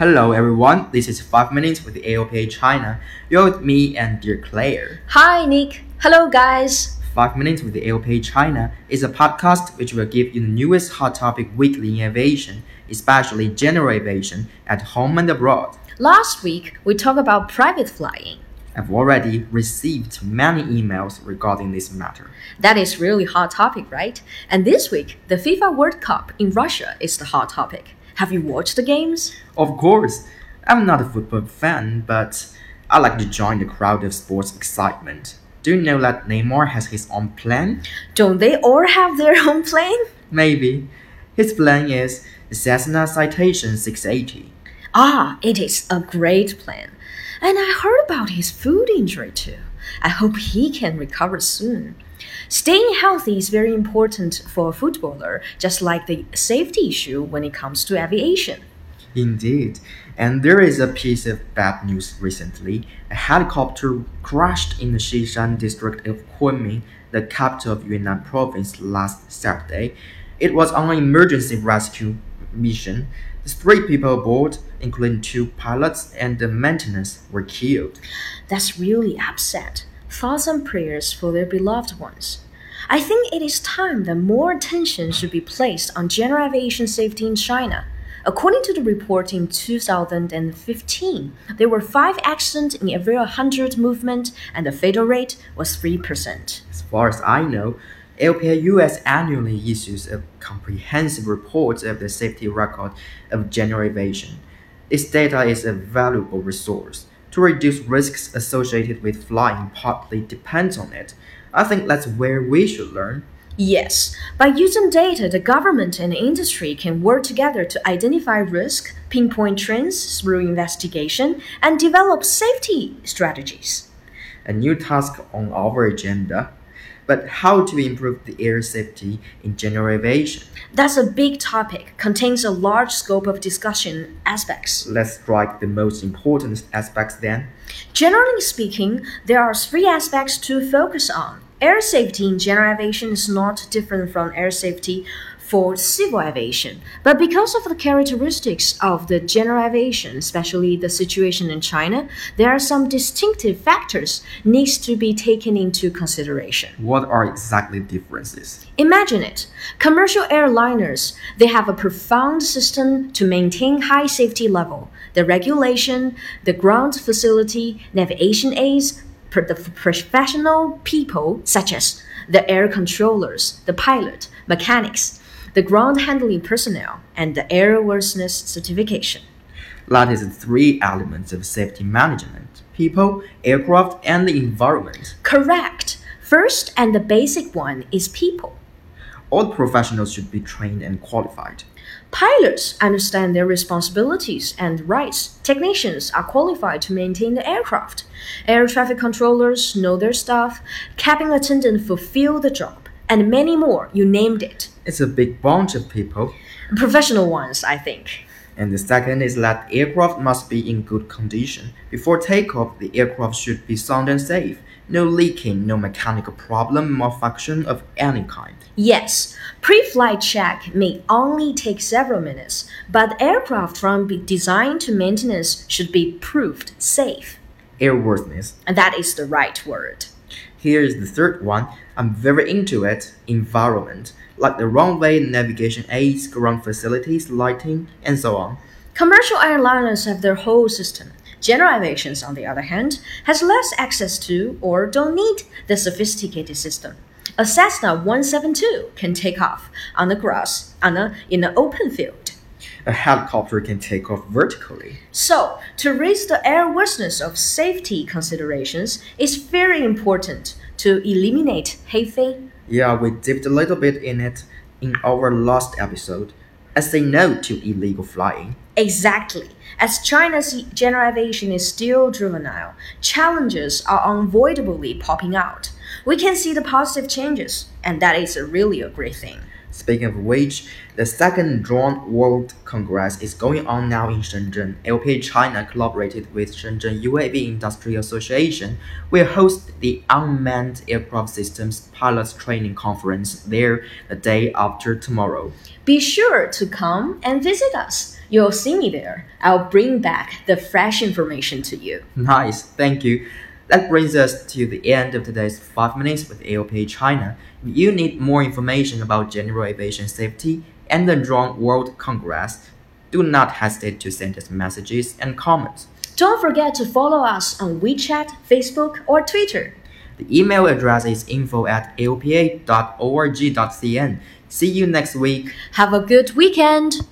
Hello everyone, this is 5 Minutes with AOPA China. You're with me and dear Claire. Hi, Nick. Hello, guys. 5 Minutes with AOPA China is a podcast which will give you the newest hot topic weekly in aviation, especially general aviation at home and abroad. Last week, we talked about private flying. I've already received many emails regarding this matter. That is really hot topic, right? And this week, the FIFA World Cup in Russia is the hot topic. Have you watched the games? Of course, I'm not a football fan, but I like to join the crowd of sports excitement. Do you know that Neymar has his own plane? Don't they all have their own plane? Maybe. His plane is the Cessna Citation 680. Ah, it is a great plan. And I heard about his food injury too. I hope he can recover soon. Staying healthy is very important for a footballer, just like the safety issue when it comes to aviation. Indeed. And there is a piece of bad news recently. A helicopter crashed in the Xishan district of Kunming, the capital of Yunnan province, last Saturday. It was on an emergency rescue mission. Three people aboard, including two pilots and the maintenance, were killed. That's really upset. Thoughts and prayers for their beloved ones. I think it is time that more attention should be placed on general aviation safety in China. According to the report in 2015, there were five accidents in every 100 movement, and the fatal rate was 3%. As far as I know, AOPA US annually issues a comprehensive report of the safety record of general aviation. This data is a valuable resource. To reduce risks associated with flying partly depends on it. I think that's where we should learn. Yes, by using data, the government and industry can work together to identify risk, pinpoint trends through investigation, and develop safety strategies. A new task on our agenda. But how to improve the air safety in general aviation? That's a big topic, contains a large scope of discussion aspects. Let's strike the most important aspects then. Generally speaking, there are three aspects to focus on. Air safety in general aviation is not different from air safety for civil aviation, but because of the characteristics of the general aviation, especially the situation in China, there are some distinctive factors needs to be taken into consideration. What are exactly differences? Imagine it. Commercial airliners, they have a profound system to maintain high safety level. The regulation, the ground facility, navigation aids, the professional people such as the air controllers, the pilot, mechanics, the ground handling personnel, and the airworthiness certification. That is the three elements of safety management people, aircraft, and the environment. Correct. First and the basic one is people. All professionals should be trained and qualified. Pilots understand their responsibilities and rights. Technicians are qualified to maintain the aircraft. Air traffic controllers know their stuff. Cabin attendants fulfill the job. And many more, you named it. It's a big bunch of people. Professional ones, I think. And the second is that aircraft must be in good condition. Before takeoff, the aircraft should be sound and safe. No leaking, no mechanical problem, malfunction of any kind. Yes, pre flight check may only take several minutes, but aircraft from be- design to maintenance should be proved safe. Airworthiness. And that is the right word. Here is the third one. I'm very into it. Environment. Like the runway, navigation aids, ground facilities, lighting, and so on. Commercial airliners have their whole system. General aviation, on the other hand, has less access to or don't need the sophisticated system. A Cessna 172 can take off on the grass on a, in an open field. A helicopter can take off vertically. So, to raise the airworthiness of safety considerations is very important to eliminate Heifei. Yeah, we dipped a little bit in it in our last episode. as say no to illegal flying. Exactly. As China's general aviation is still juvenile, challenges are unavoidably popping out. We can see the positive changes, and that is really a great thing. Speaking of which, the second Drone World Congress is going on now in Shenzhen. AOPA China collaborated with Shenzhen UAV Industry Association will host the Unmanned Aircraft Systems Pilots Training Conference there the day after tomorrow. Be sure to come and visit us. You'll see me there. I'll bring back the fresh information to you. Nice, thank you. That brings us to the end of today's 5 Minutes with AOPA China. If you need more information about general aviation safety and the Drone World Congress, do not hesitate to send us messages and comments. Don't forget to follow us on WeChat, Facebook, or Twitter. The email address is info at aopa.org.cn. See you next week. Have a good weekend!